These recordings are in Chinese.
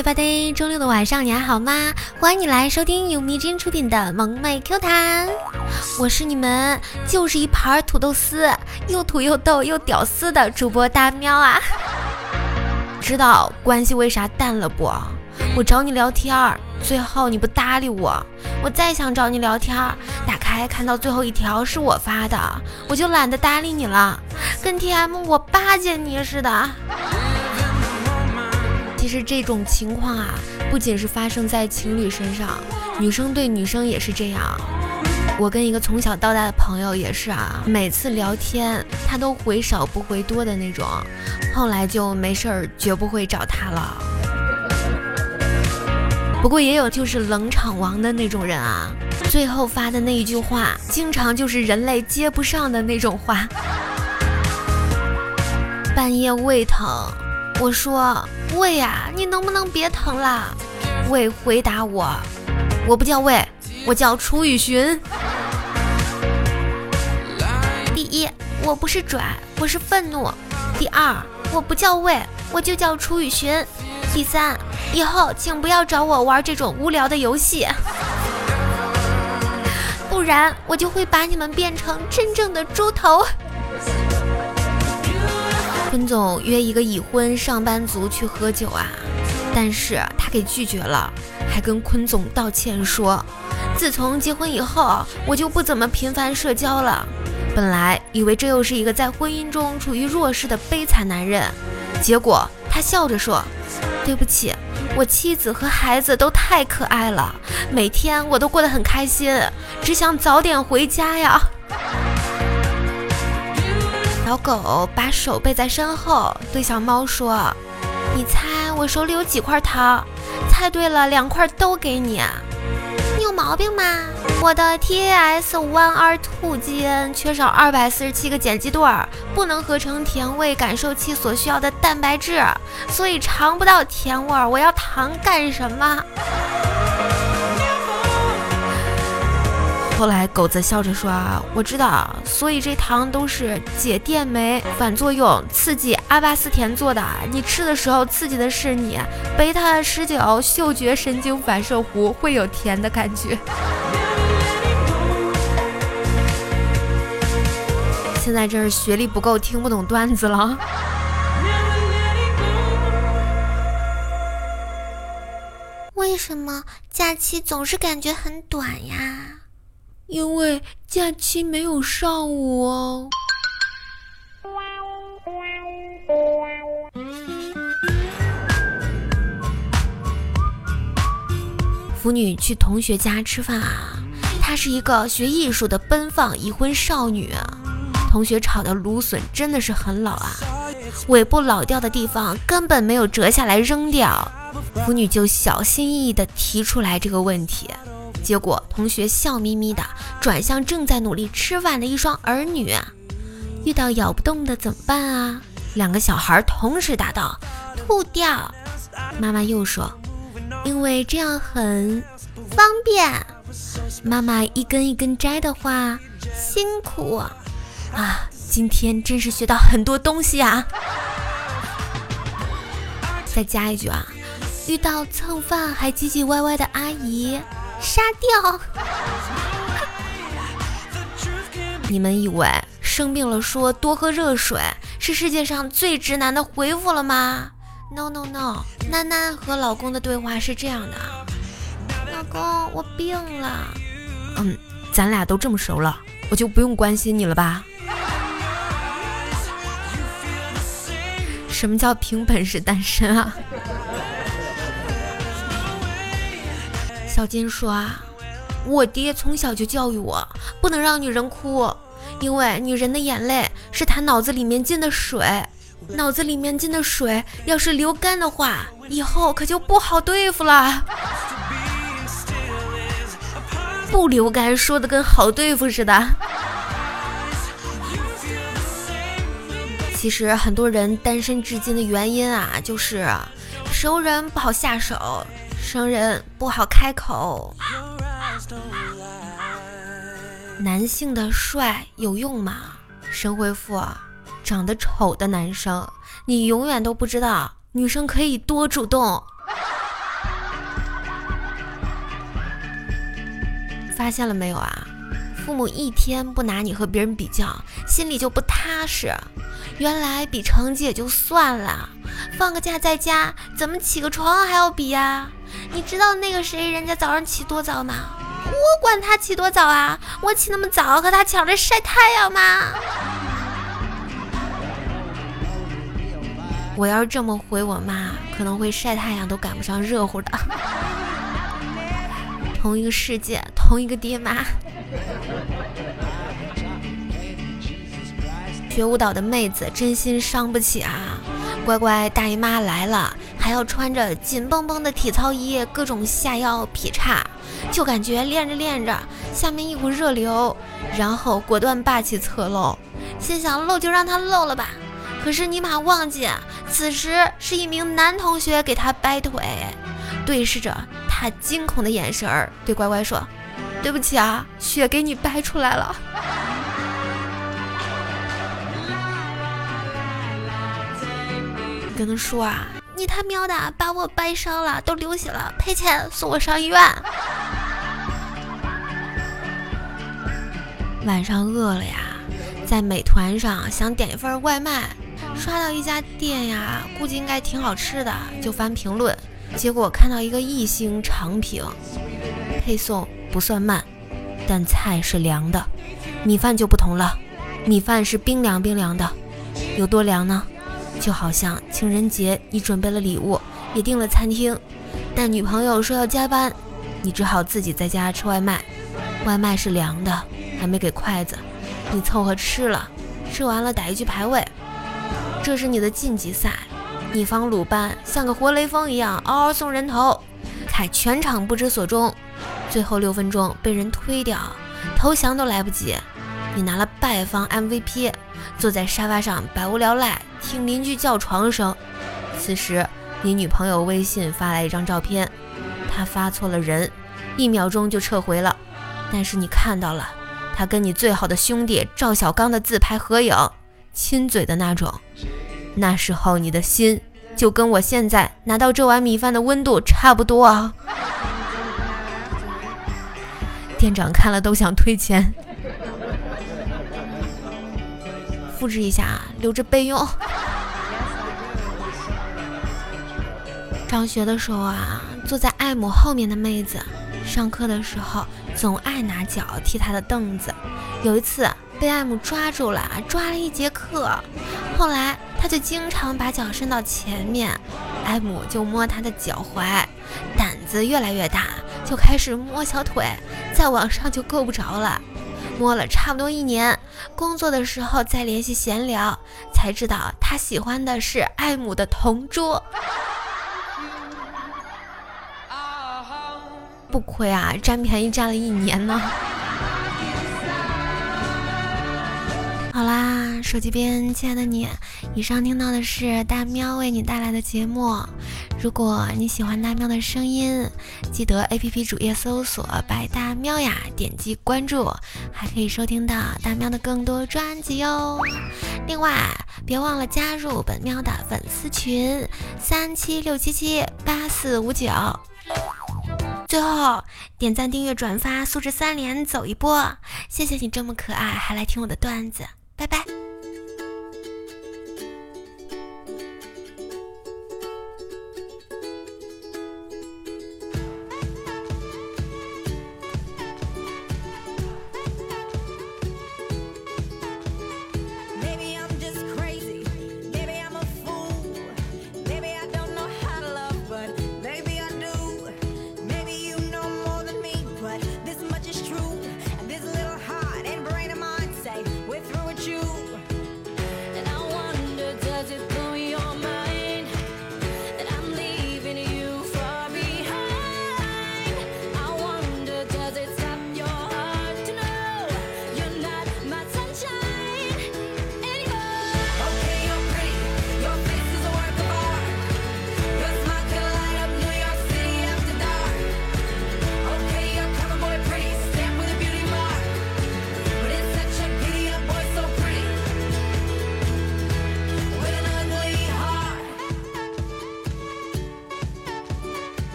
everybody，周六的晚上你还好吗？欢迎你来收听由迷之音出品的萌妹 Q 弹，我是你们就是一盘土豆丝，又土又逗又屌丝的主播大喵啊！知道关系为啥淡了不？我找你聊天，最后你不搭理我，我再想找你聊天，打开看到最后一条是我发的，我就懒得搭理你了，跟 TM 我巴结你似的。其实这种情况啊，不仅是发生在情侣身上，女生对女生也是这样。我跟一个从小到大的朋友也是啊，每次聊天他都回少不回多的那种，后来就没事儿绝不会找他了。不过也有就是冷场王的那种人啊，最后发的那一句话，经常就是人类接不上的那种话。半夜胃疼。我说魏呀，你能不能别疼了？魏回答我：我不叫魏，我叫楚雨荨。第一，我不是拽，我是愤怒。第二，我不叫魏，我就叫楚雨荨。第三，以后请不要找我玩这种无聊的游戏，不然我就会把你们变成真正的猪头。坤总约一个已婚上班族去喝酒啊，但是他给拒绝了，还跟坤总道歉说，自从结婚以后，我就不怎么频繁社交了。本来以为这又是一个在婚姻中处于弱势的悲惨男人，结果他笑着说，对不起，我妻子和孩子都太可爱了，每天我都过得很开心，只想早点回家呀。小狗把手背在身后，对小猫说：“你猜我手里有几块糖？猜对了，两块都给你。你有毛病吗？我的 TAS 1 R two 基因缺少二百四十七个碱基对儿，不能合成甜味感受器所需要的蛋白质，所以尝不到甜味儿。我要糖干什么？”后来狗子笑着说：“啊，我知道，所以这糖都是解电酶反作用刺激阿巴斯甜做的。你吃的时候刺激的是你贝塔十九嗅觉神经反射弧，会有甜的感觉。”现在真是学历不够，听不懂段子了。为什么假期总是感觉很短呀？因为假期没有上午哦。腐女去同学家吃饭啊，她是一个学艺术的奔放已婚少女。同学炒的芦笋真的是很老啊，尾部老掉的地方根本没有折下来扔掉。腐女就小心翼翼地提出来这个问题。结果，同学笑眯眯的转向正在努力吃饭的一双儿女，遇到咬不动的怎么办啊？两个小孩同时答道：“吐掉。”妈妈又说：“因为这样很方便。”妈妈一根一根摘的话，辛苦啊！今天真是学到很多东西啊！再加一句啊，遇到蹭饭还唧唧歪歪的阿姨。杀掉！你们以为生病了说多喝热水是世界上最直男的回复了吗？No No No，囡囡和老公的对话是这样的：老公，我病了。嗯，咱俩都这么熟了，我就不用关心你了吧？什么叫凭本事单身啊？小金说啊，我爹从小就教育我，不能让女人哭，因为女人的眼泪是她脑子里面进的水，脑子里面进的水要是流干的话，以后可就不好对付了。不流干，说的跟好对付似的。其实很多人单身至今的原因啊，就是熟人不好下手。生人不好开口。男性的帅有用吗？神回复，长得丑的男生你永远都不知道。女生可以多主动。发现了没有啊？父母一天不拿你和别人比较，心里就不踏实。原来比成绩也就算了，放个假在家怎么起个床还要比呀？你知道那个谁人家早上起多早吗？我管他起多早啊！我起那么早和他抢着晒太阳吗？我要是这么回我妈，可能会晒太阳都赶不上热乎的。同一个世界，同一个爹妈。学舞蹈的妹子真心伤不起啊！乖乖，大姨妈来了，还要穿着紧绷绷的体操衣，各种下腰劈叉，就感觉练着练着，下面一股热流，然后果断霸气侧漏，心想漏就让他漏了吧。可是尼玛忘记，此时是一名男同学给他掰腿，对视着他惊恐的眼神儿，对乖乖说：“对不起啊，血给你掰出来了。”跟他说啊，你他喵的把我掰伤了，都流血了，赔钱送我上医院。晚上饿了呀，在美团上想点一份外卖，刷到一家店呀，估计应该挺好吃的，就翻评论，结果看到一个一星长评，配送不算慢，但菜是凉的，米饭就不同了，米饭是冰凉冰凉的，有多凉呢？就好像情人节，你准备了礼物，也订了餐厅，但女朋友说要加班，你只好自己在家吃外卖。外卖是凉的，还没给筷子，你凑合吃了，吃完了打一局排位。这是你的晋级赛，你方鲁班像个活雷锋一样嗷嗷送人头，凯全场不知所终，最后六分钟被人推掉，投降都来不及，你拿了败方 MVP，坐在沙发上百无聊赖。听邻居叫床声，此时你女朋友微信发来一张照片，她发错了人，一秒钟就撤回了。但是你看到了，她跟你最好的兄弟赵小刚的自拍合影，亲嘴的那种。那时候你的心就跟我现在拿到这碗米饭的温度差不多啊！店长看了都想退钱，复制一下啊，留着备用。上学的时候啊，坐在艾姆后面的妹子，上课的时候总爱拿脚踢他的凳子。有一次被艾姆抓住了，抓了一节课。后来他就经常把脚伸到前面，艾姆就摸他的脚踝。胆子越来越大，就开始摸小腿，再往上就够不着了。摸了差不多一年，工作的时候再联系闲聊，才知道他喜欢的是爱姆的同桌。不亏啊，占便宜占了一年呢。好啦，手机边亲爱的你，以上听到的是大喵为你带来的节目。如果你喜欢大喵的声音，记得 APP 主页搜索“白大喵”呀，点击关注，还可以收听到大喵的更多专辑哟。另外，别忘了加入本喵的粉丝群：三七六七七八四五九。最后，点赞、订阅、转发，素质三连，走一波！谢谢你这么可爱，还来听我的段子，拜拜。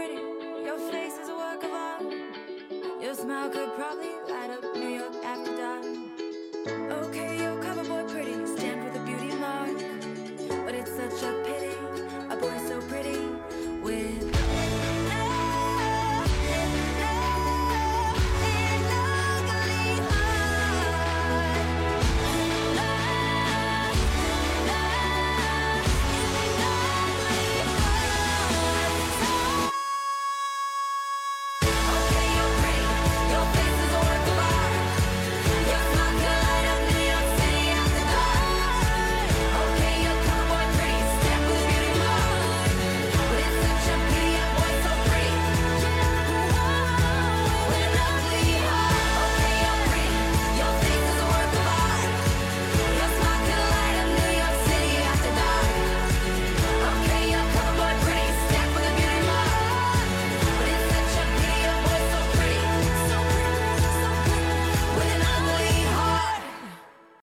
pretty. Your face is a work of art. Your smile could probably light up New York after dark. Okay.